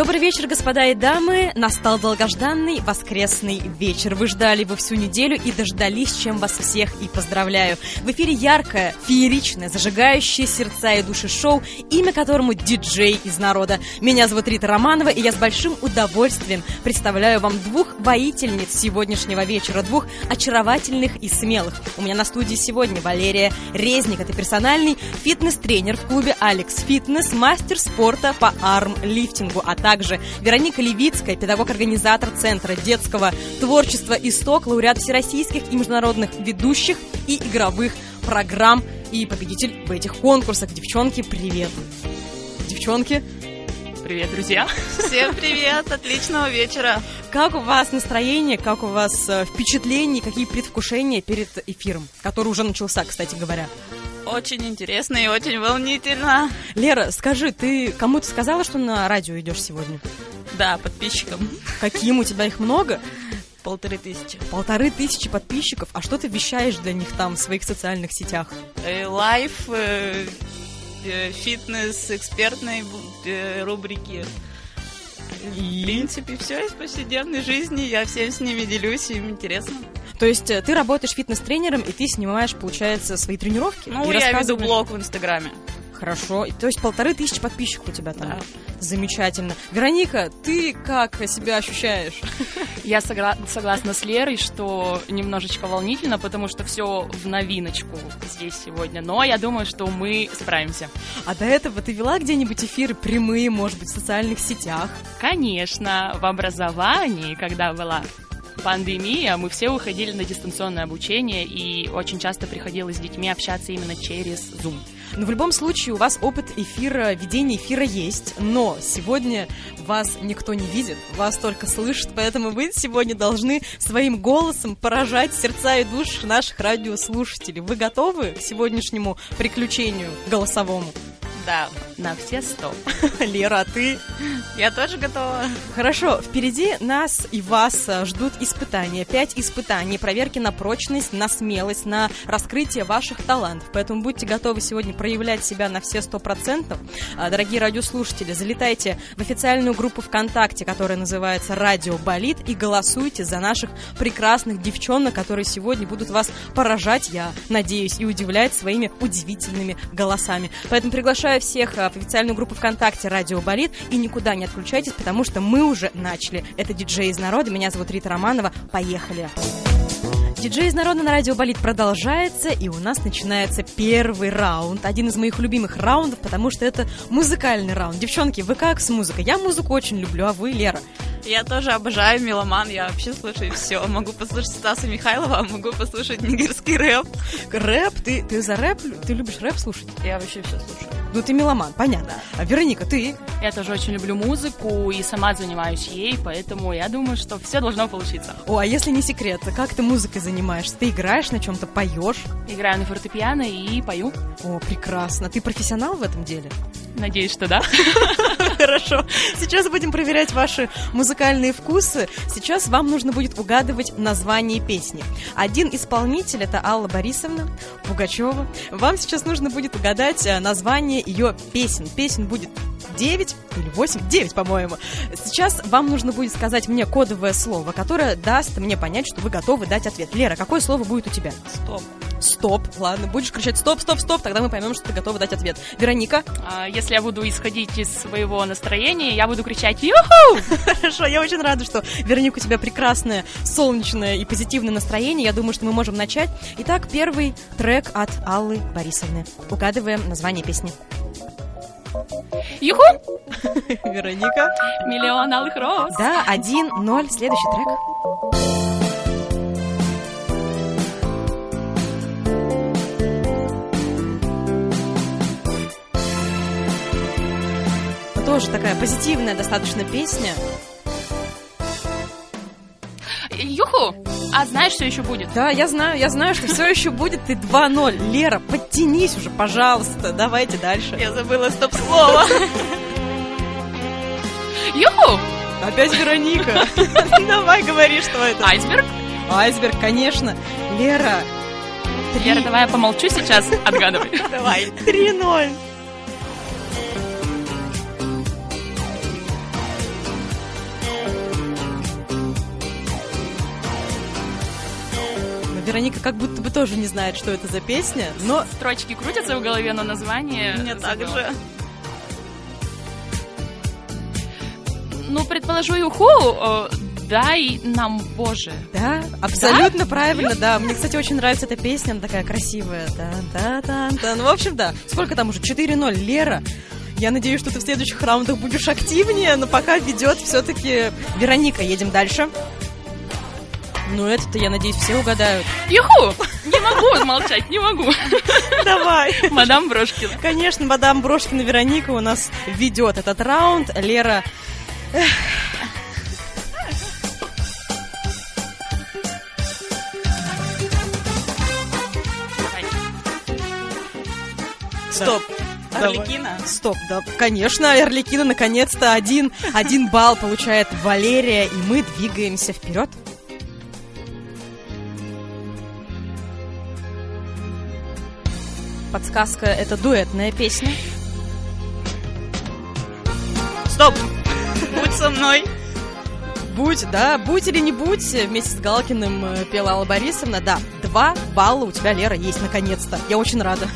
Добрый вечер, господа и дамы. Настал долгожданный воскресный вечер. Вы ждали его всю неделю и дождались, чем вас всех и поздравляю. В эфире яркое, фееричное, зажигающее сердца и души шоу, имя которому диджей из народа. Меня зовут Рита Романова, и я с большим удовольствием представляю вам двух воительниц сегодняшнего вечера, двух очаровательных и смелых. У меня на студии сегодня Валерия Резник, это персональный фитнес-тренер в клубе Алекс Фитнес, мастер спорта по арм-лифтингу, а также Вероника Левицкая, педагог-организатор Центра детского творчества «Исток», лауреат всероссийских и международных ведущих и игровых программ и победитель в этих конкурсах. Девчонки, привет! Девчонки, Привет, друзья! Всем привет! Отличного вечера! Как у вас настроение, как у вас э, впечатления, какие предвкушения перед эфиром, который уже начался, кстати говоря? Очень интересно и очень волнительно. Лера, скажи, ты кому-то сказала, что на радио идешь сегодня? Да, подписчикам. Каким? У тебя их много? Полторы тысячи. Полторы тысячи подписчиков. А что ты вещаешь для них там в своих социальных сетях? Э, лайф, э, э, фитнес, экспертной э, рубрики. И... В принципе, все из повседневной жизни. Я всем с ними делюсь, им интересно. То есть э, ты работаешь фитнес-тренером, и ты снимаешь, получается, свои тренировки? Ну, я веду блог в Инстаграме. Хорошо. То есть полторы тысячи подписчиков у тебя там. Да. Замечательно. Вероника, ты как себя ощущаешь? Я согла- согласна с Лерой, что немножечко волнительно, потому что все в новиночку здесь сегодня. Но я думаю, что мы справимся. А до этого ты вела где-нибудь эфиры прямые, может быть, в социальных сетях? Конечно, в образовании, когда была пандемия, мы все уходили на дистанционное обучение, и очень часто приходилось с детьми общаться именно через Zoom. Но в любом случае у вас опыт эфира, ведения эфира есть, но сегодня вас никто не видит, вас только слышит, поэтому вы сегодня должны своим голосом поражать сердца и души наших радиослушателей. Вы готовы к сегодняшнему приключению голосовому? Да, на все сто. Лера, а ты? Я тоже готова. Хорошо, впереди нас и вас а, ждут испытания. Пять испытаний, проверки на прочность, на смелость, на раскрытие ваших талантов. Поэтому будьте готовы сегодня проявлять себя на все сто процентов. А, дорогие радиослушатели, залетайте в официальную группу ВКонтакте, которая называется «Радио Болит», и голосуйте за наших прекрасных девчонок, которые сегодня будут вас поражать, я надеюсь, и удивлять своими удивительными голосами. Поэтому приглашаю приглашаю всех а, в официальную группу ВКонтакте «Радио Болит» и никуда не отключайтесь, потому что мы уже начали. Это диджей из народа, меня зовут Рита Романова. Поехали! Диджей из народа на радио болит продолжается, и у нас начинается первый раунд. Один из моих любимых раундов, потому что это музыкальный раунд. Девчонки, вы как с музыкой? Я музыку очень люблю, а вы, Лера? Я тоже обожаю меломан, я вообще слушаю все. Могу послушать Стаса Михайлова, а могу послушать нигерский рэп. Рэп? Ты, ты за рэп? Ты любишь рэп слушать? Я вообще все слушаю. Ну, ты меломан, понятно. А Вероника, ты? Я тоже очень люблю музыку и сама занимаюсь ей, поэтому я думаю, что все должно получиться. О, а если не секрет, как ты музыкой занимаешься? Ты играешь на чем-то, поешь? Играю на фортепиано и пою. О, прекрасно. Ты профессионал в этом деле? Надеюсь, что да. Хорошо. Сейчас будем проверять ваши музыкальные вкусы. Сейчас вам нужно будет угадывать название песни. Один исполнитель это Алла Борисовна Пугачева. Вам сейчас нужно будет угадать э, название ее песен. Песен будет 9 или 8, 9, по-моему. Сейчас вам нужно будет сказать мне кодовое слово, которое даст мне понять, что вы готовы дать ответ. Лера, какое слово будет у тебя? Стоп. Стоп. Ладно, будешь кричать стоп, стоп, стоп, тогда мы поймем, что ты готова дать ответ. Вероника? А, если я буду исходить из своего настроения, я буду кричать «Юху!» Хорошо, я очень рада, что, Вероника, у тебя прекрасное, солнечное и позитивное настроение. Я думаю, что мы можем начать. Итак, первый трек от Аллы Борисовны. Угадываем название песни. Юху! Вероника. Миллион алых роз. Да, один, ноль. Следующий трек. Тоже такая позитивная достаточно песня. Юху! А знаешь, что еще будет? Да, я знаю, я знаю, что все еще будет. Ты 2-0. Лера, подтянись уже, пожалуйста. Давайте дальше. Я забыла стоп-слово. Юху! Опять Вероника. Давай говори, что это. Айсберг? Айсберг, конечно. Лера. Лера, давай я помолчу сейчас, отгадывай. Давай. 3-0. Вероника как будто бы тоже не знает, что это за песня, но... Строчки крутятся в голове, но название... Мне так же. Ну, предположу, Юху, э, дай нам Боже. Да, абсолютно правильно, да. Мне, кстати, очень нравится эта песня, она такая красивая. Да, да, да, да. Ну, в общем, да. Сколько там уже? 4-0. Лера, я надеюсь, что ты в следующих раундах будешь активнее, но пока ведет все-таки Вероника. Едем дальше. Ну, это-то, я надеюсь, все угадают. Юху! Не могу молчать, не могу. Давай. Мадам Брошкина. Конечно, мадам Брошкина Вероника у нас ведет этот раунд. Лера... Стоп. Давай. Стоп, да, конечно, Эрликина наконец-то один, один балл получает Валерия, и мы двигаемся вперед. Подсказка — это дуэтная песня. Стоп. Будь со мной. Будь, да, будь или не будь, вместе с Галкиным э, пела Алла Борисовна, да, два балла у тебя, Лера, есть наконец-то. Я очень рада.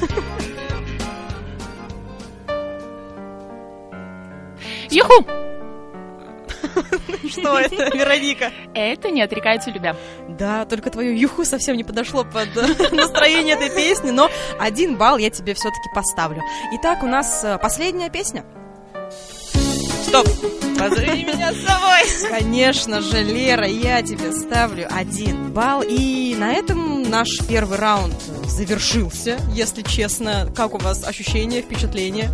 Юху! Что это, Вероника? Это не отрекается любя. Да, только твое юху совсем не подошло под э, настроение этой песни, но один балл я тебе все-таки поставлю. Итак, у нас э, последняя песня. Стоп. Позови меня с собой. Конечно же, Лера, я тебе ставлю один балл. И на этом наш первый раунд завершился, если честно. Как у вас ощущения, впечатления?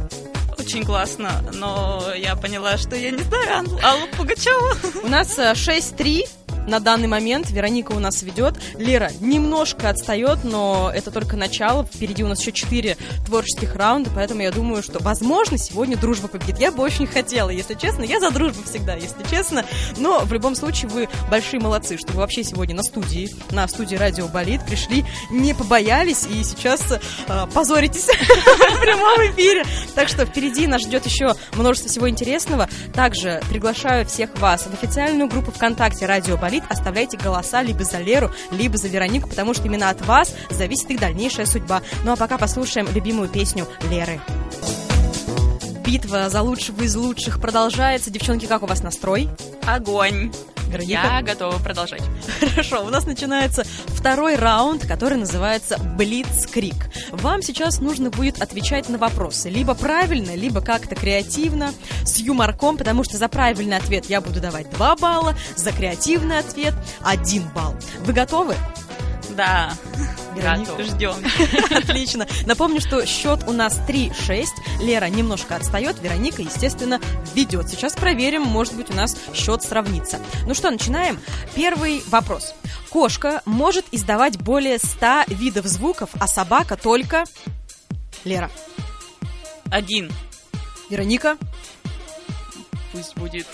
Очень классно, но я поняла, что я не знаю Ал- Аллу Пугачеву. У нас э, 6-3 на данный момент. Вероника у нас ведет. Лера немножко отстает, но это только начало. Впереди у нас еще 4 творческих раунда, поэтому я думаю, что, возможно, сегодня дружба победит. Я бы очень хотела, если честно. Я за дружбу всегда, если честно. Но в любом случае вы большие молодцы, что вы вообще сегодня на студии, на студии Радио Болит пришли, не побоялись и сейчас э, позоритесь в прямом эфире. Так что впереди нас ждет еще множество всего интересного. Также приглашаю всех вас в официальную группу ВКонтакте Радио Болит. Оставляйте голоса либо за Леру, либо за Веронику, потому что именно от вас зависит их дальнейшая судьба. Ну а пока послушаем любимую песню Леры. Битва за лучшего из лучших продолжается. Девчонки, как у вас настрой? Огонь. Вероника? Я готова продолжать. Хорошо, у нас начинается второй раунд, который называется Блицкрик. Вам сейчас нужно будет отвечать на вопросы. Либо правильно, либо как-то креативно, с юморком, потому что за правильный ответ я буду давать 2 балла, за креативный ответ 1 балл. Вы готовы? Да. Вероника? Готова. Ждем. Отлично. Напомню, что счет у нас 3-6. Лера немножко отстает, Вероника, естественно, ведет. Сейчас проверим, может быть, у нас счет сравнится. Ну что, начинаем. Первый вопрос. Кошка может издавать более 100 видов звуков, а собака только... Лера. Один. Вероника? Пусть будет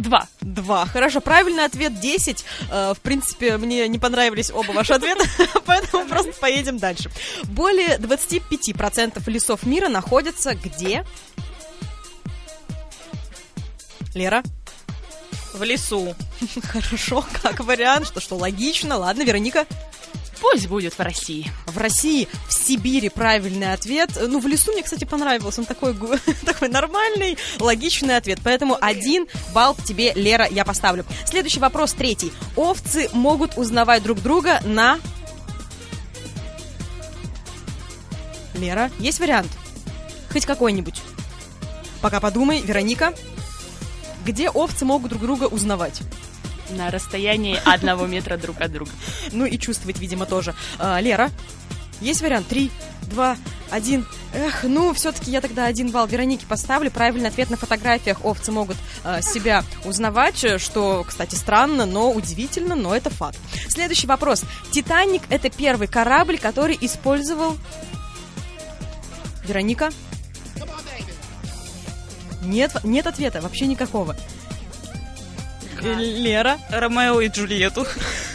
два. Два. Хорошо, правильный ответ 10. Э, В принципе, мне не понравились оба ваши ответа, поэтому просто поедем дальше. Более 25% лесов мира находятся где? Лера? В лесу. Хорошо, как вариант, что что логично. Ладно, Вероника? Пусть будет в России. В России, в Сибири правильный ответ. Ну, в лесу мне, кстати, понравился. Он такой, такой нормальный, логичный ответ. Поэтому один балл тебе, Лера, я поставлю. Следующий вопрос, третий. Овцы могут узнавать друг друга на... Лера, есть вариант? Хоть какой-нибудь. Пока подумай, Вероника. Где овцы могут друг друга узнавать? На расстоянии одного метра друг от друга. Ну и чувствовать, видимо, тоже. А, Лера, есть вариант? Три, два, один. Эх, ну, все-таки я тогда один балл Веронике поставлю. Правильный ответ на фотографиях овцы могут э, себя узнавать, э, что, кстати, странно, но удивительно, но это факт. Следующий вопрос. Титаник – это первый корабль, который использовал... Вероника? Нет, нет ответа, вообще никакого. Э, Лера? Ромео и Джульетту.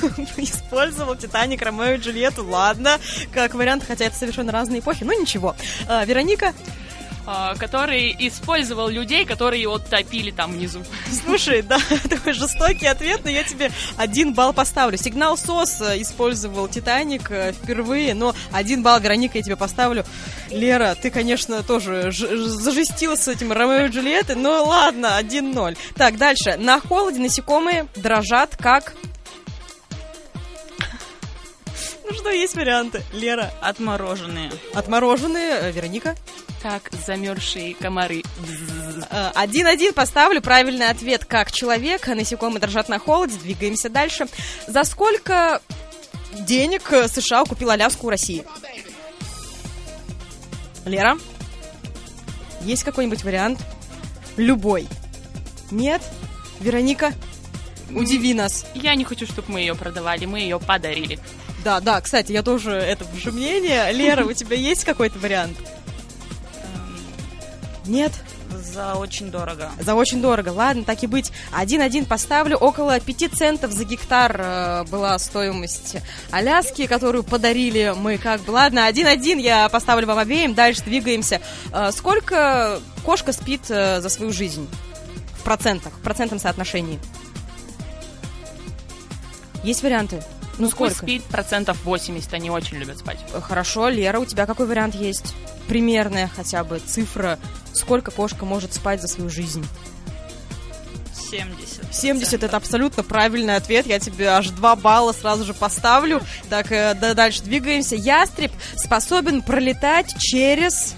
Использовал Титаник, Ромео и Джульетту. Ладно, как вариант, хотя это совершенно разные эпохи, но ничего. А, Вероника? А, который использовал людей, которые его топили там внизу. Слушай, да, такой жестокий ответ, но я тебе один балл поставлю. Сигнал СОС э, использовал Титаник э, впервые, но один балл, Вероника, я тебе поставлю. Лера, ты, конечно, тоже зажестила с этим Ромео и Джульеттой, но ладно, 1-0. Так, дальше. На холоде насекомые дрожат как... Ну что, есть варианты. Лера. Отмороженные. Отмороженные. Э, Вероника как замерзшие комары. Э, один-один поставлю. Правильный ответ как человек. Насекомые дрожат на холоде. Двигаемся дальше. За сколько денег США купил Аляску у России? Лера? Есть какой-нибудь вариант? Любой. Нет? Вероника? Удиви нас. Я не хочу, чтобы мы ее продавали, мы ее подарили. Да, да, кстати, я тоже это же мнение. Лера, у тебя есть какой-то вариант? Нет? За очень дорого. За очень дорого. Ладно, так и быть. Один-один поставлю. Около 5 центов за гектар э, была стоимость Аляски, которую подарили мы как бы. Ладно, один-один я поставлю вам обеим. Дальше двигаемся. Э, сколько кошка спит э, за свою жизнь? В процентах, в процентном соотношении. Есть варианты? Ну, сколько? спит процентов 80, они очень любят спать. Хорошо, Лера, у тебя какой вариант есть? Примерная хотя бы цифра, сколько кошка может спать за свою жизнь? 70. 70 это абсолютно правильный ответ. Я тебе аж 2 балла сразу же поставлю. Так, э, да, дальше двигаемся. Ястреб способен пролетать через...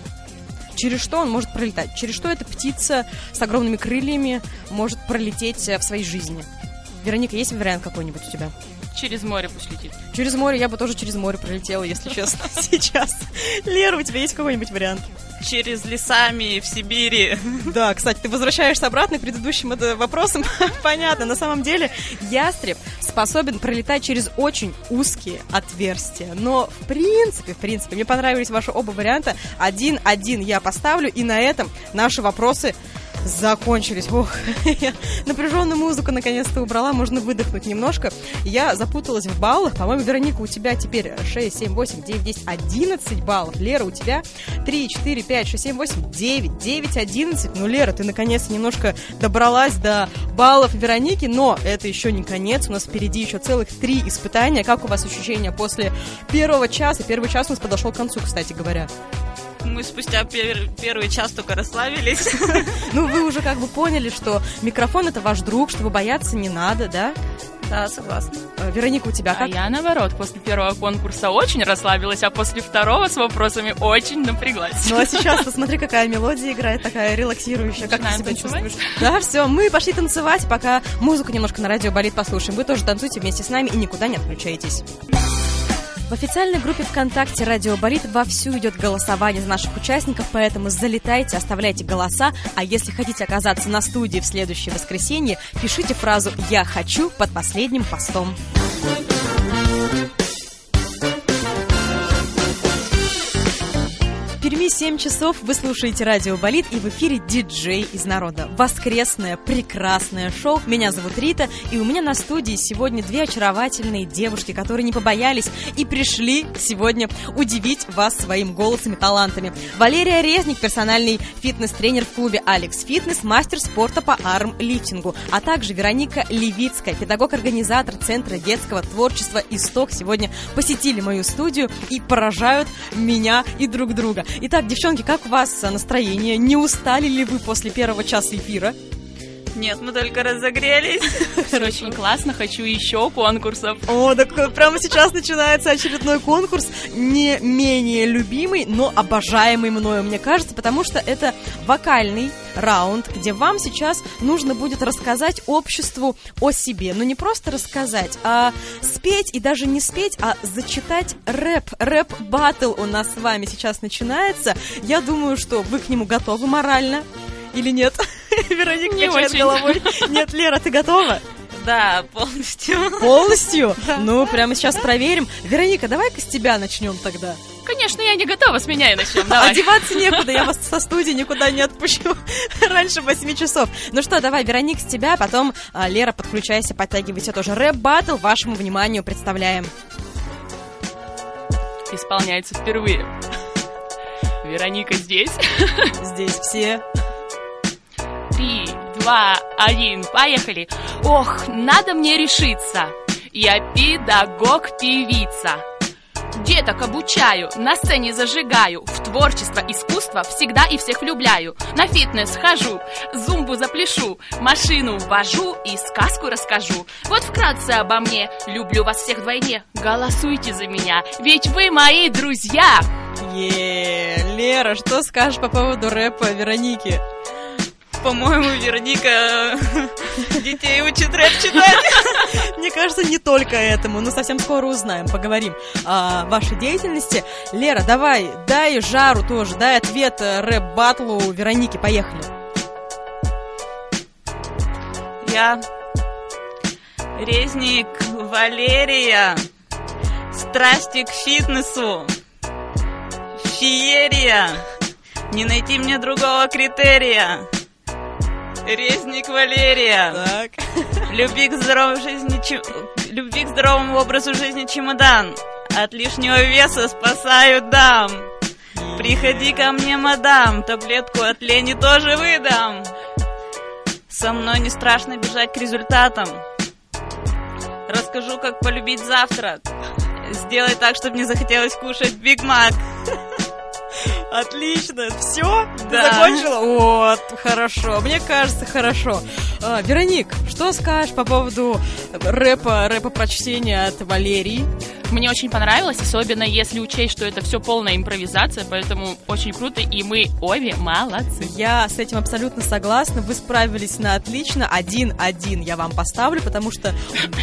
Через что он может пролетать? Через что эта птица с огромными крыльями может пролететь э, в своей жизни? Вероника, есть вариант какой-нибудь у тебя? Через море пусть летит. Через море я бы тоже через море пролетела, если честно, сейчас. Лера, у тебя есть какой-нибудь вариант? Через лесами в Сибири. Да, кстати, ты возвращаешься обратно к предыдущим вопросам. Понятно, на самом деле ястреб способен пролетать через очень узкие отверстия. Но в принципе, в принципе, мне понравились ваши оба варианта. Один-один я поставлю, и на этом наши вопросы закончились. Ох, я напряженную музыку наконец-то убрала, можно выдохнуть немножко. Я запуталась в баллах. По-моему, Вероника, у тебя теперь 6, 7, 8, 9, 10, 11 баллов. Лера, у тебя 3, 4, 5, 6, 7, 8, 9, 9, 11. Ну, Лера, ты наконец немножко добралась до баллов Вероники, но это еще не конец. У нас впереди еще целых три испытания. Как у вас ощущения после первого часа? Первый час у нас подошел к концу, кстати говоря мы спустя пер первый час только расслабились. Ну, вы уже как бы поняли, что микрофон это ваш друг, что вы бояться не надо, да? Да, согласна. Э, Вероника, у тебя а как? А я наоборот, после первого конкурса очень расслабилась, а после второго с вопросами очень напряглась. Ну а сейчас посмотри, какая мелодия играет, такая релаксирующая. Как ты себя чувствуешь? Да, все, мы пошли танцевать, пока музыку немножко на радио болит послушаем. Вы тоже танцуйте вместе с нами и никуда не отключайтесь. В официальной группе ВКонтакте «Радио Болит» вовсю идет голосование за наших участников, поэтому залетайте, оставляйте голоса, а если хотите оказаться на студии в следующее воскресенье, пишите фразу «Я хочу» под последним постом. Перми 7 часов вы слушаете радио Болит и в эфире диджей из народа. Воскресное, прекрасное шоу. Меня зовут Рита, и у меня на студии сегодня две очаровательные девушки, которые не побоялись и пришли сегодня удивить вас своим голосом и талантами. Валерия Резник, персональный фитнес-тренер в клубе Алекс Фитнес, мастер спорта по арм-лифтингу, а также Вероника Левицкая, педагог-организатор Центра детского творчества «Исток», сегодня посетили мою студию и поражают меня и друг друга. Итак, девчонки, как у вас настроение? Не устали ли вы после первого часа эфира? Нет, мы только разогрелись. Очень классно, хочу еще конкурсов. О, так прямо сейчас начинается очередной конкурс, не менее любимый, но обожаемый мною, мне кажется, потому что это вокальный раунд, где вам сейчас нужно будет рассказать обществу о себе. Но не просто рассказать, а спеть и даже не спеть, а зачитать рэп. Рэп-баттл у нас с вами сейчас начинается. Я думаю, что вы к нему готовы морально или нет? Вероника не качает очень. головой. Нет, Лера, ты готова? Да, полностью. Полностью? Ну, прямо сейчас проверим. Вероника, давай-ка с тебя начнем тогда. Конечно, я не готова, с меня и начнем. Давай. А деваться некуда, я вас со студии никуда не отпущу раньше 8 часов. Ну что, давай, Вероник, с тебя, потом а, Лера, подключайся, подтягивайся тоже. Рэп-баттл вашему вниманию представляем. Исполняется впервые. Вероника здесь. Здесь все. Три, два, один, поехали. Ох, надо мне решиться. Я педагог-певица. Деток обучаю, на сцене зажигаю, в творчество, искусство всегда и всех влюбляю. На фитнес хожу, зумбу запляшу, машину вожу и сказку расскажу. Вот вкратце обо мне, люблю вас всех вдвойне, голосуйте за меня, ведь вы мои друзья. Е, Лера, что скажешь по поводу рэпа Вероники? По-моему, Вероника детей учит рэп читать. Мне кажется, не только этому, но совсем скоро узнаем, поговорим о вашей деятельности. Лера, давай, дай жару тоже, дай ответ э, рэп-батлу Вероники, поехали. Я резник Валерия, страсти к фитнесу, феерия, не найти мне другого критерия. Резник Валерия. Так. Любви к здоровой жизни, чи- любви к здоровому образу жизни чемодан. От лишнего веса спасаю дам. Приходи ко мне, мадам, таблетку от лени тоже выдам. Со мной не страшно бежать к результатам. Расскажу, как полюбить завтрак. Сделай так, чтобы не захотелось кушать Биг Мак. Отлично, все? Да. закончила? Вот, хорошо. Мне кажется, хорошо. А, Вероник, что скажешь по поводу рэпа, рэпа прочтения от Валерии? Мне очень понравилось, особенно если учесть, что это все полная импровизация, поэтому очень круто, и мы обе молодцы. Я с этим абсолютно согласна. Вы справились на отлично. Один-один я вам поставлю, потому что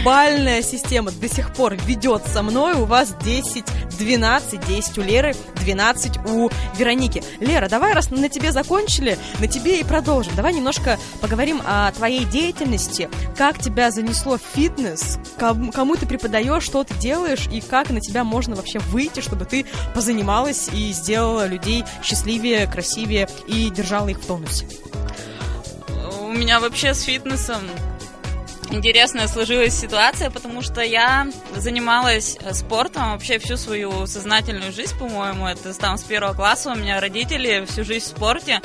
бальная система до сих пор ведет со мной. У вас 10-12, 10 у Леры, 12 у Вероники. Лера, давай, раз на тебе закончили, на тебе и продолжим. Давай немножко поговорим о твоей деятельности. Как тебя занесло в фитнес? Ком- Кому ты преподаешь, что ты делаешь? И как на тебя можно вообще выйти, чтобы ты позанималась и сделала людей счастливее, красивее и держала их в тонусе? У меня вообще с фитнесом интересная сложилась ситуация, потому что я занималась э, спортом вообще всю свою сознательную жизнь, по-моему, это там с первого класса у меня родители всю жизнь в спорте.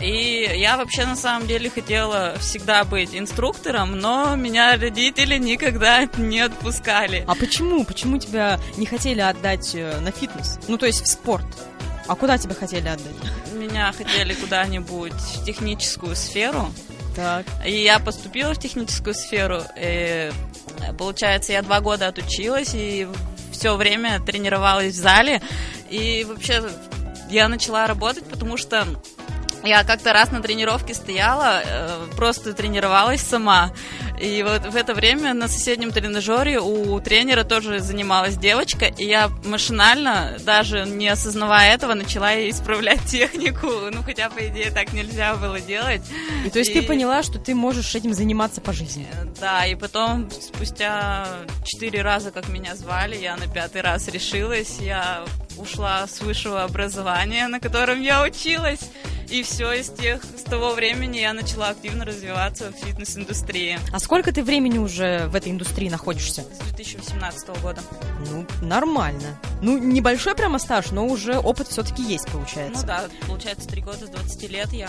Э, И я вообще на самом деле хотела всегда быть инструктором, но меня родители никогда не отпускали. А почему? Почему тебя не хотели отдать э, на фитнес? Ну, то есть в спорт. А куда тебя хотели отдать? Меня хотели куда-нибудь в техническую сферу. Так. И я поступила в техническую сферу. И, получается, я два года отучилась и все время тренировалась в зале. И вообще я начала работать, потому что я как-то раз на тренировке стояла, э, просто тренировалась сама. И вот в это время на соседнем тренажере у тренера тоже занималась девочка, и я машинально, даже не осознавая этого, начала исправлять технику. Ну, хотя, по идее, так нельзя было делать. И то есть И- ты поняла, что ты можешь этим заниматься по жизни? Э, Да, и потом, спустя четыре раза, как меня звали, я на пятый раз решилась, я ушла с высшего образования, на котором я училась, и все, и с, тех, с того времени я начала активно развиваться в фитнес-индустрии А сколько ты времени уже в этой индустрии находишься? с 2018 года. Ну, нормально. Ну, небольшой прямо стаж, но уже опыт все-таки есть, Ну получается. да, получается, три года, с 20 лет я,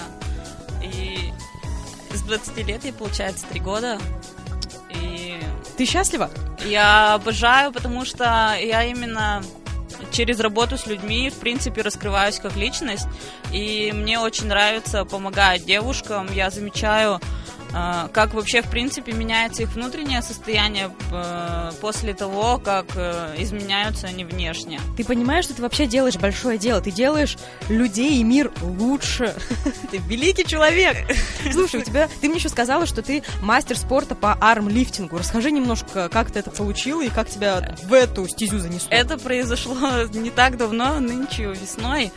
и с 20 лет я, получается, три года, и Ты счастлива? Я обожаю, потому что я именно через работу с людьми, в принципе, раскрываюсь как личность. И мне очень нравится помогать девушкам. Я замечаю, как вообще, в принципе, меняется их внутреннее состояние э, после того, как э, изменяются они внешне. Ты понимаешь, что ты вообще делаешь большое дело. Ты делаешь людей и мир лучше. Ты великий человек. Слушай, у тебя... Ты мне еще сказала, что ты мастер спорта по армлифтингу. Расскажи немножко, как ты это получила и как тебя в эту стезю занесло. Это произошло не так давно, нынче весной.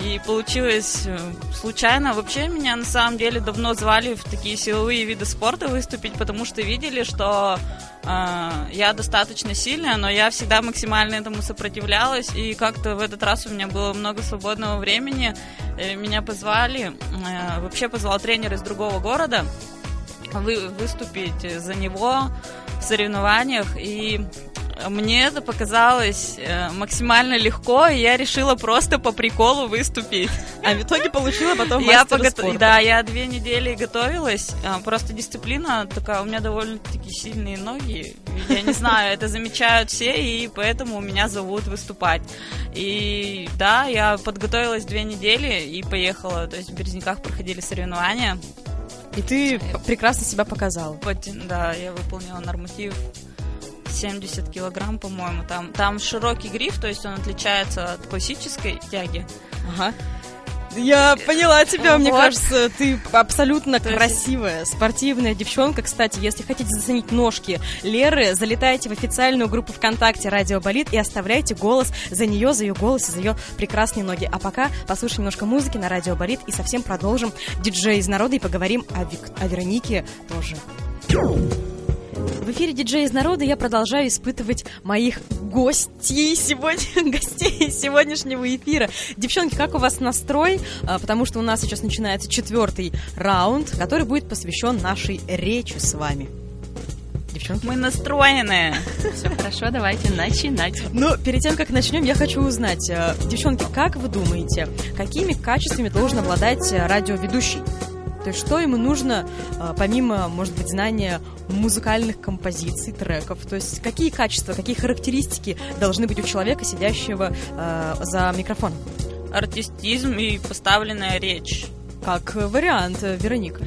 И получилось э, случайно. Вообще меня на самом деле давно звали в такие силовые виды спорта выступить, потому что видели, что э, я достаточно сильная, но я всегда максимально этому сопротивлялась. И как-то в этот раз у меня было много свободного времени. э, меня позвали, э, вообще позвал тренер из другого города вы, выступить за него в соревнованиях. И Мне это показалось э, максимально легко, и я решила просто по приколу выступить. А в итоге получила потом я погот- спорта. Да, я две недели готовилась. а, Просто дисциплина такая, у меня довольно-таки сильные ноги. Я не знаю, это замечают все, и поэтому меня зовут выступать. И да, я подготовилась две недели и поехала. То есть в Березняках проходили соревнования. И ты п- прекрасно себя показала. Да, я выполнила норматив 70 килограмм, по-моему. Там, там широкий гриф, то есть он отличается от классической тяги. Ага. Я поняла тебя, мне Вот. кажется, ты абсолютно То есть- красивая, спортивная девчонка. Кстати, если хотите заценить ножки Леры, залетайте в официальную группу ВКонтакте «Радио Болит» и оставляйте голос за нее, за ее голос и за ее прекрасные ноги. А пока послушаем немножко музыки на «Радио Болит» и совсем продолжим диджей из народа и поговорим о, Вик- о Веронике тоже. В эфире диджей из народа я продолжаю испытывать моих гостей сегодня, гостей сегодняшнего эфира. Девчонки, как у вас настрой? А, Потому что у нас сейчас начинается четвертый раунд, который будет посвящен нашей речи с вами. Девчонки. Мы настроены. Все хорошо, давайте начинать. Но перед тем, как начнем, я хочу узнать, э, девчонки, как вы думаете, какими качествами должен обладать э, радиоведущий? То есть что ему нужно, э, помимо, может быть, знания музыкальных композиций, треков? То есть какие качества, какие характеристики должны быть у человека, сидящего э, за микрофоном? Артистизм и поставленная речь. Как вариант, Вероника.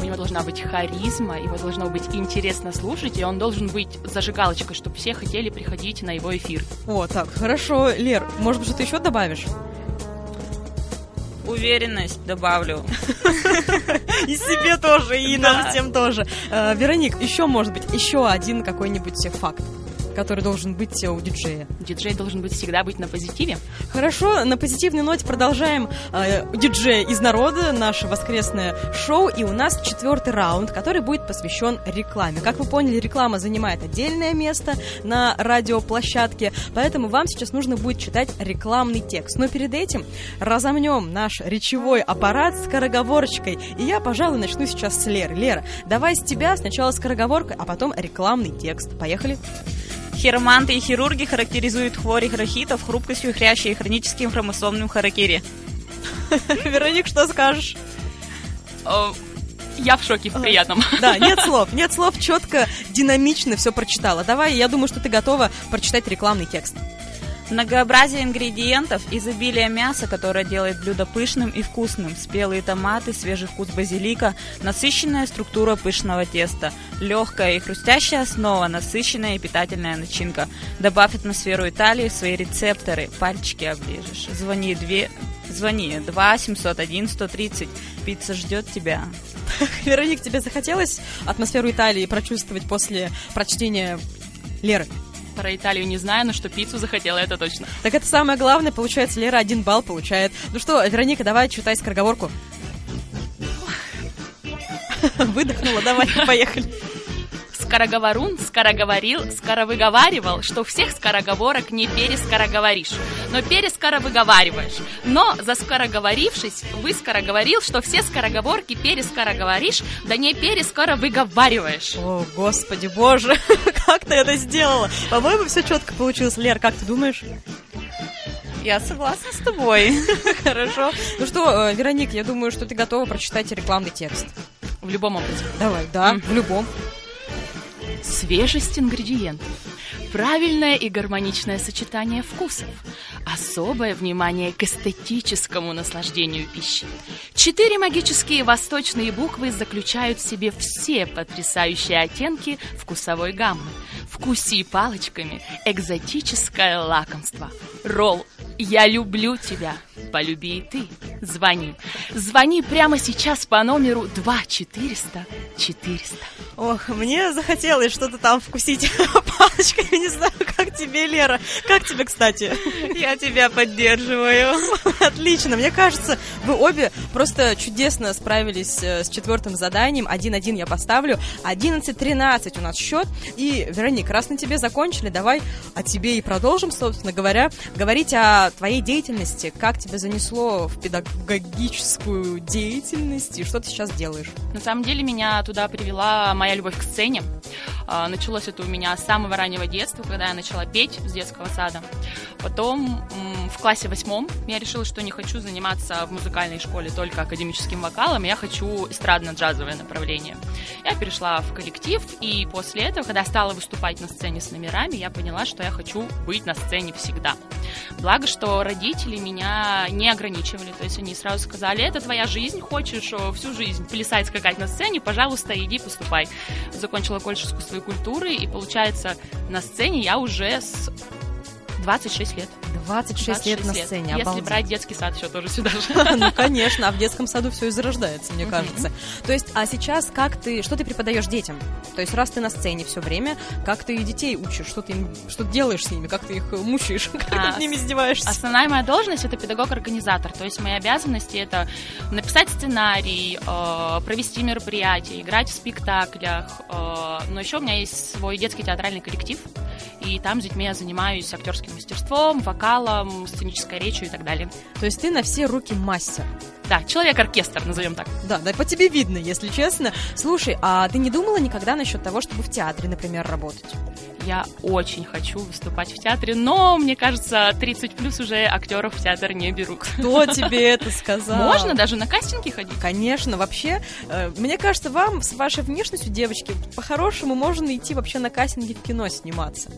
У него должна быть харизма, его должно быть интересно слушать, и он должен быть зажигалочкой, чтобы все хотели приходить на его эфир. О, так, хорошо. Лер, может быть, что-то еще добавишь? Уверенность добавлю. И себе тоже, и нам всем тоже. Э, Вероник, еще, может быть, еще один какой-нибудь факт, который должен быть э, у диджея. Диджей должен быть всегда быть на позитиве. Хорошо, на позитивной ноте продолжаем э, диджей из народа, наше воскресное шоу, и у нас четвертый раунд, который будет посвящен рекламе. Как вы поняли, реклама занимает отдельное место на радиоплощадке, поэтому вам сейчас нужно будет читать рекламный текст. Но перед этим разомнем наш речевой аппарат скороговорочкой, и я, пожалуй, начну сейчас с Леры. Лера, давай с тебя сначала скороговорка, а потом рекламный текст. Поехали. Хироманты и хирурги характеризуют хворих рахитов хрупкостью хрящей и хроническим хромосомным харакири. Вероник, что скажешь? О, Я в шоке, в приятном. Да, нет слов, нет слов, четко, динамично все прочитала. Давай, я думаю, что ты готова прочитать рекламный текст. Многообразие ингредиентов, изобилие мяса, которое делает блюдо пышным и вкусным, спелые томаты, свежий вкус базилика, насыщенная структура пышного теста, легкая и хрустящая основа, насыщенная и питательная начинка. Добавь атмосферу Италии в свои рецепторы, пальчики оближешь. Звони, две... Звони 2 701 130. Пицца ждет тебя. Вероник, тебе захотелось атмосферу Италии прочувствовать после прочтения Леры? Про Италию не знаю, но что пиццу захотела, это точно. Так это самое главное, получается, Лера один балл получает. Ну что, Вероника, давай читай скороговорку. Выдохнула, давай, поехали. Скороговорун скороговорил, скоровыговаривал, что всех скороговорок не перескороговоришь, но перескоровыговариваешь. Но за скороговорившись, вы скороговорил, что все скороговорки перескороговоришь, да не перескоровыговариваешь. О, господи, боже, как ты это сделала? По-моему, все четко получилось. Лер, как ты думаешь? Я согласна с тобой. Хорошо. Ну что, э, Вероник, я думаю, что ты готова прочитать рекламный текст. В любом образе. Давай, да, в любом. Свежесть ингредиентов. Правильное и гармоничное сочетание вкусов. Особое внимание к эстетическому наслаждению пищи. Четыре магические восточные буквы заключают в себе все потрясающие оттенки вкусовой гаммы. Вкуси палочками экзотическое лакомство. Ролл. Я люблю тебя. Полюби и ты. Звони. Звони прямо сейчас по номеру 2 400 400. Ох, мне захотелось что-то там вкусить палочками. Не знаю, как тебе, Лера. Как тебе, кстати? Я тебя поддерживаю. Отлично. Мне кажется, вы обе просто чудесно справились э, с четвертым заданием. 1-1 я поставлю. 11-13 у нас счет. И, Вероник, раз на тебе закончили, давай о тебе и продолжим, собственно говоря. Говорить о твоей деятельности. Как тебя занесло в педагогическую деятельность и что ты сейчас делаешь? На самом деле меня туда привела моя любовь к сцене. А, Началось это у меня с самого раннего детства, когда я начала петь с детского сада. Потом в классе восьмом я решила, что не хочу заниматься в музыкальной школе только академическим вокалом, я хочу эстрадно-джазовое направление. Я перешла в коллектив, и после этого, когда стала выступать на сцене с номерами, я поняла, что я хочу быть на сцене всегда. Благо, что родители меня не ограничивали, то есть они сразу сказали, это твоя жизнь, хочешь э, всю жизнь плясать, скакать на сцене, пожалуйста, иди поступай. Закончила колледж искусства и культуры, и получается, на сцене я уже с 26 лет. 26, лет на сцене, Если обалдеть. брать детский сад еще тоже сюда же. Ну, конечно, а в детском саду все и зарождается, мне кажется. То есть, а сейчас как ты, что ты преподаешь детям? То есть, раз ты на сцене все время, как ты детей учишь, что ты, им- что делаешь с ними, как ты их мучаешь, как ты А, над ними издеваешься? Основная моя должность это педагог-организатор, то есть мои обязанности это написать сценарий, э, провести мероприятия, играть в спектаклях. э, но еще у меня есть свой детский театральный коллектив, и там с детьми я занимаюсь актерским мастерством, вокалом, сценической речью и так далее. То есть, ты на все руки мастер. Да, человек-оркестр, назовем так. Да, да, по тебе видно, если честно. Слушай, а ты не думала никогда насчет того, чтобы в театре, например, работать? Я очень хочу выступать в театре, но мне кажется, 30 плюс уже актеров в театр не берут. Кто тебе это сказал? Можно даже на кастинги ходить. Конечно, вообще, э, мне кажется, вам с вашей внешностью, девочки, по-хорошему можно идти вообще на кастинги в кино сниматься.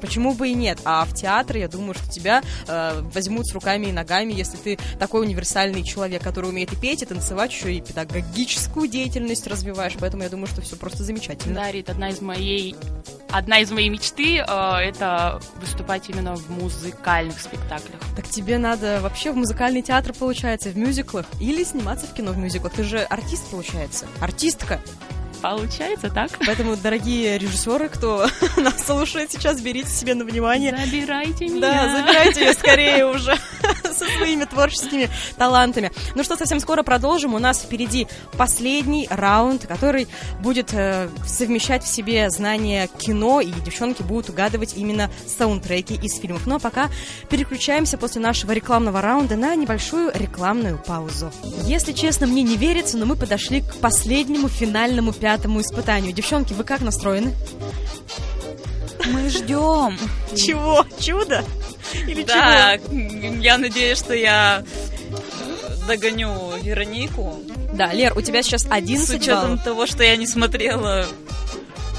Почему бы и нет? А в театр, я думаю, что тебя э, возьмут с руками и ногами, если ты такой универсальный человек, который умеет и петь, и танцевать, еще и педагогическую деятельность развиваешь. Поэтому я думаю, что все просто замечательно. Да, Рит, одна из моей одна из моей мечты э, это выступать именно в музыкальных спектаклях. Так тебе надо вообще в музыкальный театр, получается, в мюзиклах или сниматься в кино в мюзиклах. Ты же артист, получается. Артистка. Получается так? Поэтому, дорогие режиссеры, кто нас слушает сейчас, берите себе на внимание. Забирайте меня. Да, забирайте ее скорее уже со своими творческими талантами. Ну что, совсем скоро продолжим. У нас впереди последний раунд, который будет э, совмещать в себе знания кино, и девчонки будут угадывать именно саундтреки из фильмов. Ну а пока переключаемся после нашего рекламного раунда на небольшую рекламную паузу. Если честно, мне не верится, но мы подошли к последнему финальному пятому испытанию. Девчонки, вы как настроены? Мы ждем. Чего? Чудо? Или Да, я надеюсь, что я догоню Веронику. Да, Лер, у тебя сейчас С 11 учетом баллов. того, что я не смотрела.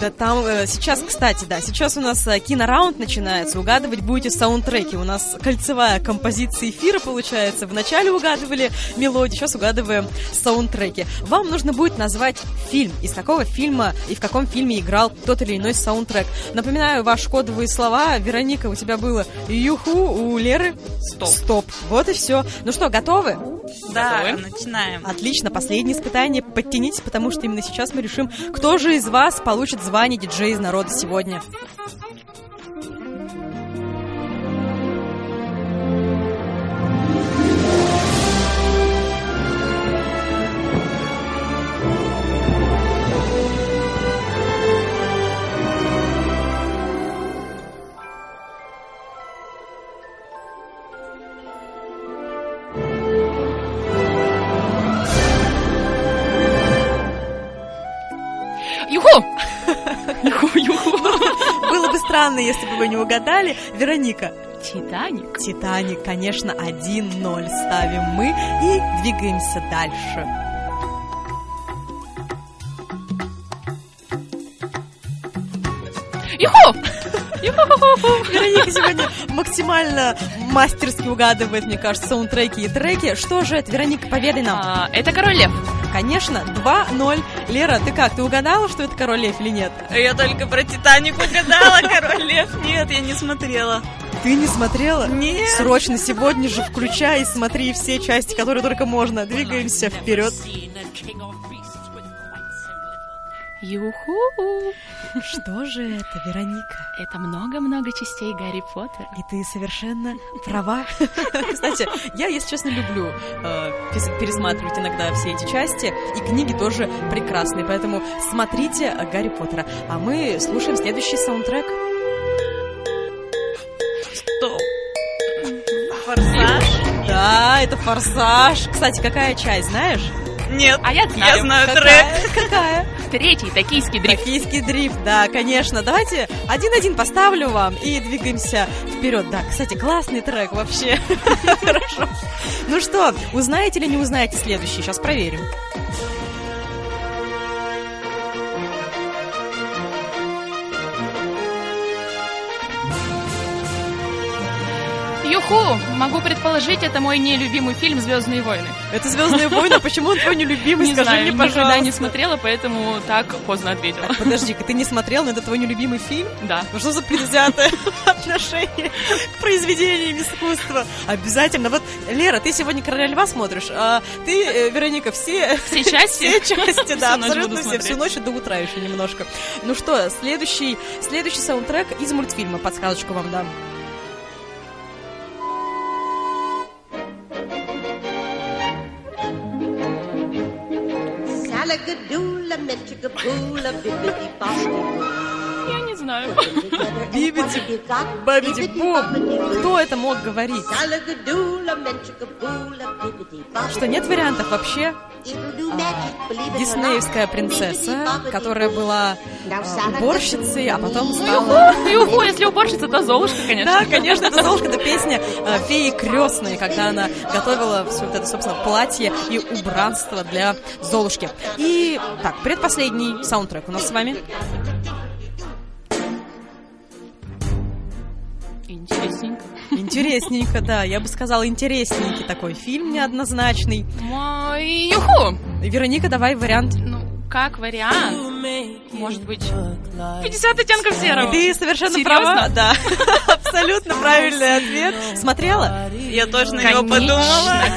Да там э, сейчас, кстати, да, сейчас у нас э, кинораунд начинается. Угадывать будете саундтреки. У нас кольцевая композиция эфира получается. Вначале угадывали мелодии, сейчас угадываем саундтреки. Вам нужно будет назвать фильм. Из какого фильма и в каком фильме играл тот или иной саундтрек. Напоминаю, ваши кодовые слова. Вероника, у тебя было юху, у Леры Стоп. стоп. Вот и все. Ну что, готовы? Да, Готовы? начинаем. Отлично, последнее испытание. Подтянитесь, потому что именно сейчас мы решим, кто же из вас получит звание диджея из народа сегодня. Странно, если бы вы не угадали. Вероника, Титаник. Титаник, конечно, 1-0 ставим мы и двигаемся дальше. Юху! Вероника сегодня максимально мастерски угадывает, мне кажется, саундтреки и треки. Что же это, Вероника, поведай нам. А, Это король лев. Конечно, 2-0. Лера, ты как, ты угадала, что это король лев или нет? Я только про Титаник угадала, Король Лев. Нет, я не смотрела. Ты не смотрела? Нет. Срочно сегодня же включай и смотри все части, которые только можно. Двигаемся вперед. Юху! Что же это, Вероника? Это много-много частей Гарри Поттера. И ты совершенно права. Кстати, я, если честно, люблю э, пересматривать иногда все эти части, и книги тоже прекрасные, поэтому смотрите Гарри Поттера. А мы слушаем следующий саундтрек. Стоп. Форсаж? Да, это «Форсаж». Кстати, какая часть, знаешь? Нет. А я знаю. Я знаю Какая? трек. Какая? Третий, токийский дрифт. Токийский дрифт, да, конечно. Давайте один-один поставлю вам и двигаемся вперед. Да, кстати, классный трек вообще. Хорошо. Ну что, узнаете или не узнаете следующий? Сейчас проверим. Юху! Могу предположить, это мой нелюбимый фильм «Звездные войны». Это «Звездные войны», почему он твой нелюбимый? Не Скажи знаю, мне, никогда пожалуйста. не смотрела, поэтому так поздно ответила. Подожди-ка, ты не смотрел, но это твой нелюбимый фильм? Да. Ну что за предвзятое отношение к произведениям искусства? Обязательно. Вот, Лера, ты сегодня «Короля льва» смотришь, а ты, э, Вероника, все... Все части? Все части, да, абсолютно все. Всю ночь до утра еще немножко. Ну что, следующий, следующий саундтрек из мультфильма. Подсказочку вам дам. Goola gadoola, metchigaboola, bibbidi bobbidi boo. Я не знаю. Бибиди, бабиди, бу. Кто это мог говорить? Что нет вариантов вообще? Диснеевская принцесса, которая была уборщицей, а потом стала... Юху, если уборщица, то Золушка, конечно. Да, конечно, это Золушка, это песня э, феи крестной, когда она готовила все вот это, собственно, платье и убранство для Золушки. И так, предпоследний саундтрек у нас с вами. Интересненько. Интересненько, да, я бы сказала, интересненький такой фильм неоднозначный. Мой Юху! Вероника, давай вариант. Ну, как вариант, может быть, 50 оттенков серого. Ты совершенно Серьезно? права, да. Абсолютно правильный ответ. Смотрела? Я тоже на него подумала.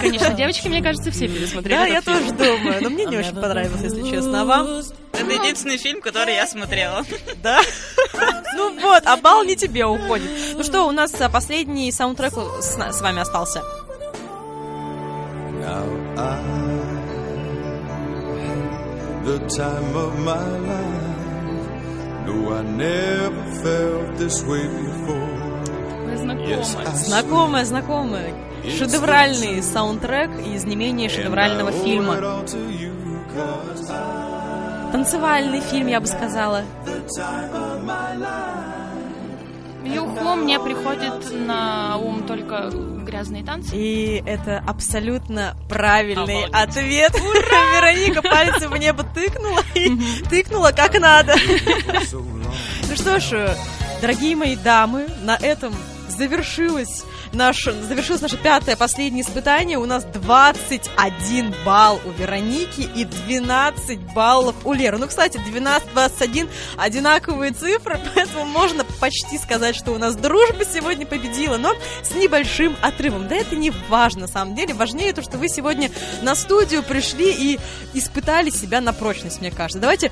конечно, девочки, мне кажется, все пересмотрели Да, я тоже думаю, но мне не очень понравилось, если честно. А вам? Это единственный фильм, который я смотрела. Да? Вот, а бал не тебе уходит. Ну что, у нас а, последний саундтрек с, на- с вами остался. Now I had the time of my life. No, I never felt this way before. Знакомая, знакомая. Шедевральный саундтрек из не менее шедеврального фильма. Танцевальный фильм, я бы сказала. Юху мне приходит на ум только грязные танцы. И это абсолютно правильный Обалдеть. ответ. Вероника пальцем в небо тыкнула и тыкнула как надо. Ну что ж, дорогие мои дамы, на этом завершилось наше, завершилось наше пятое, последнее испытание. У нас 21 балл у Вероники и 12 баллов у Леры. Ну, кстати, 12-21 одинаковые цифры, поэтому можно почти сказать, что у нас дружба сегодня победила, но с небольшим отрывом. Да это не важно, на самом деле. Важнее то, что вы сегодня на студию пришли и испытали себя на прочность, мне кажется. Давайте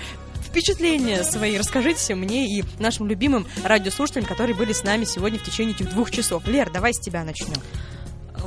впечатления свои расскажите мне и нашим любимым радиослушателям, которые были с нами сегодня в течение этих двух часов. Лер, давай с тебя начнем.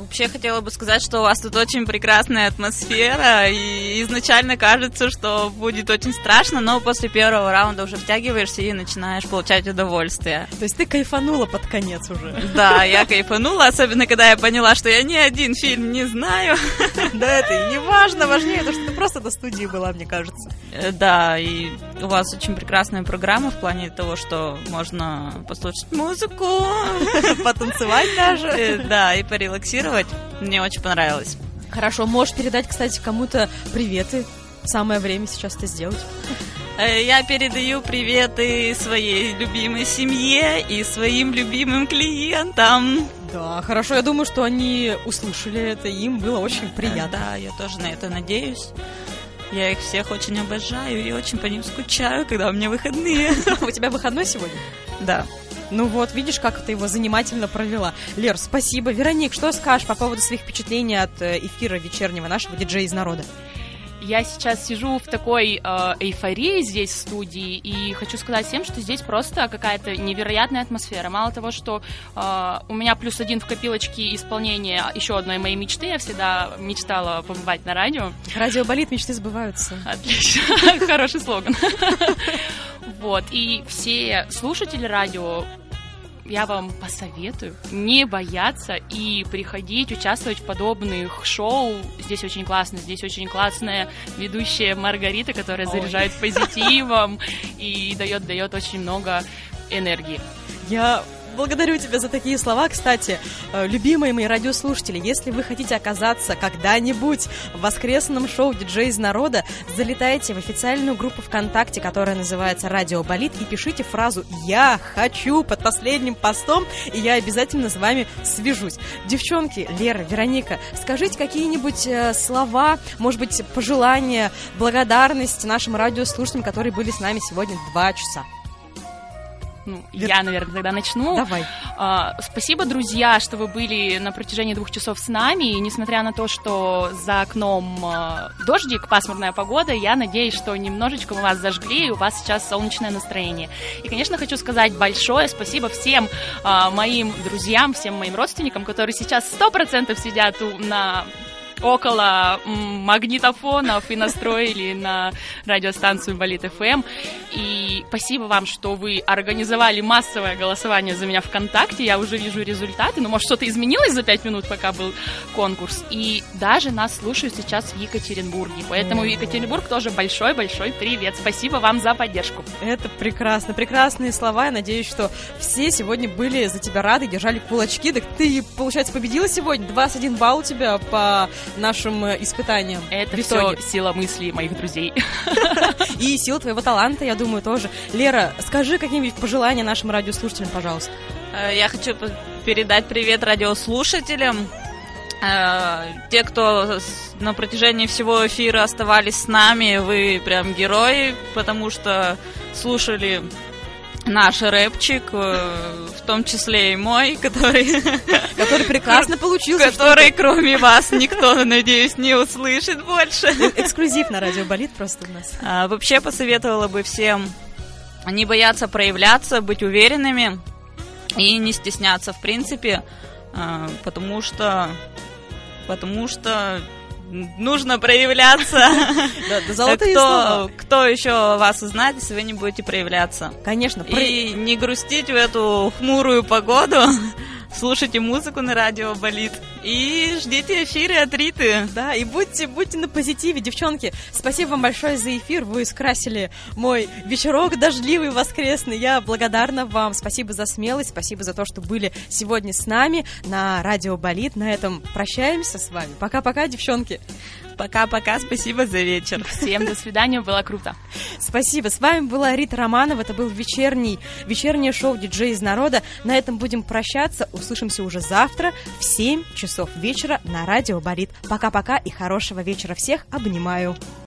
Вообще хотела бы сказать, что у вас тут очень прекрасная атмосфера, и изначально кажется, что будет очень страшно, но после первого раунда уже втягиваешься и начинаешь получать удовольствие. То есть ты кайфанула под конец уже. Да, я кайфанула, особенно когда я поняла, что я ни один фильм не знаю. Да, это и не важно, важнее то, что ты просто до студии была, мне кажется. Э, Да, и у вас очень прекрасная программа в плане того, что можно послушать музыку, Потанцевать даже. э, да, и порелаксировать. Мне очень понравилось. Хорошо, можешь передать, кстати, кому-то приветы. Самое время сейчас это сделать. Э, Я передаю приветы своей любимой семье и своим любимым клиентам. Да, хорошо, я думаю, что они услышали это, им было очень приятно. Да, я тоже на это надеюсь. Я их всех очень обожаю и очень по ним скучаю, когда у меня выходные. У тебя выходной сегодня? Да. Ну вот, видишь, как ты его занимательно провела. Лер, спасибо. Вероник, что скажешь по поводу своих впечатлений от э, эфира вечернего нашего диджея из народа? Я сейчас сижу в такой э, эйфории здесь в студии и хочу сказать всем, что здесь просто какая-то невероятная атмосфера. Мало того, что э, у меня плюс один в копилочке исполнения еще одной моей мечты, я всегда мечтала побывать на радио. Радио болит, мечты сбываются. Отлично, хороший слоган. Вот, и все слушатели радио я вам посоветую не бояться и приходить, участвовать в подобных шоу. Здесь очень классно, здесь очень классная ведущая Маргарита, которая заряжает позитивом и дает, дает очень много энергии. Я благодарю тебя за такие слова. Кстати, э, любимые мои радиослушатели, если вы хотите оказаться когда-нибудь в воскресном шоу «Диджей из народа», залетайте в официальную группу ВКонтакте, которая называется «Радио Болит», и пишите фразу «Я хочу» под последним постом, и я обязательно с вами свяжусь. Девчонки, Лера, Вероника, скажите какие-нибудь э, слова, может быть, пожелания, благодарность нашим радиослушателям, которые были с нами сегодня два часа. Ну, я, наверное, тогда начну. Давай. А, спасибо, друзья, что вы были на протяжении двух часов с нами. И несмотря на то, что за окном а, дождик, пасмурная погода, я надеюсь, что немножечко мы вас зажгли, и у вас сейчас солнечное настроение. И, конечно, хочу сказать большое спасибо всем а, моим друзьям, всем моим родственникам, которые сейчас сто процентов сидят у- на около магнитофонов и настроили на радиостанцию Болит ФМ. И спасибо вам, что вы организовали массовое голосование за меня ВКонтакте. Я уже вижу результаты. Ну, может, что-то изменилось за пять минут, пока был конкурс. И даже нас слушают сейчас в Екатеринбурге. Поэтому Екатеринбург тоже большой-большой привет. Спасибо вам за поддержку. Это прекрасно, прекрасные слова. Я надеюсь, что все сегодня были за тебя рады, держали кулачки. Так ты, получается, победила сегодня. 21 балл у тебя по нашим э, испытаниям. Это все сила мыслей моих друзей. И сила твоего таланта, я думаю, тоже. Лера, скажи какие-нибудь пожелания нашим радиослушателям, пожалуйста. Э, Я хочу передать привет радиослушателям. Э, Те, кто с- на протяжении всего эфира оставались с нами, вы прям герои, потому что слушали наш рэпчик, э, в том числе и мой, который, Который прекрасно получился. который кроме вас никто, надеюсь, не услышит больше. Эксклюзив на радио болит просто у нас. А, Вообще посоветовала бы всем не бояться проявляться, быть уверенными и не стесняться, в принципе, а, потому что потому что нужно проявляться. Золотые кто, слова. кто еще вас узнает, если вы не будете проявляться? Конечно, И не грустить в эту хмурую погоду. Слушайте музыку на радио болит. И ждите эфиры от Риты. Да, и будьте, будьте на позитиве, девчонки. Спасибо вам большое за эфир. Вы скрасили мой вечерок дождливый, воскресный. Я благодарна вам. Спасибо за смелость, спасибо за то, что были сегодня с нами на Радио Болит. На этом прощаемся с вами. Пока-пока, девчонки. Пока-пока, спасибо за вечер. Всем до свидания, было круто. Спасибо. С вами была Рита Романова. Это был вечерний, вечернее шоу «Диджей из народа». На этом будем прощаться. Услышимся уже завтра в 7 часов вечера на Радио Болит. Пока-пока и хорошего вечера всех. Обнимаю.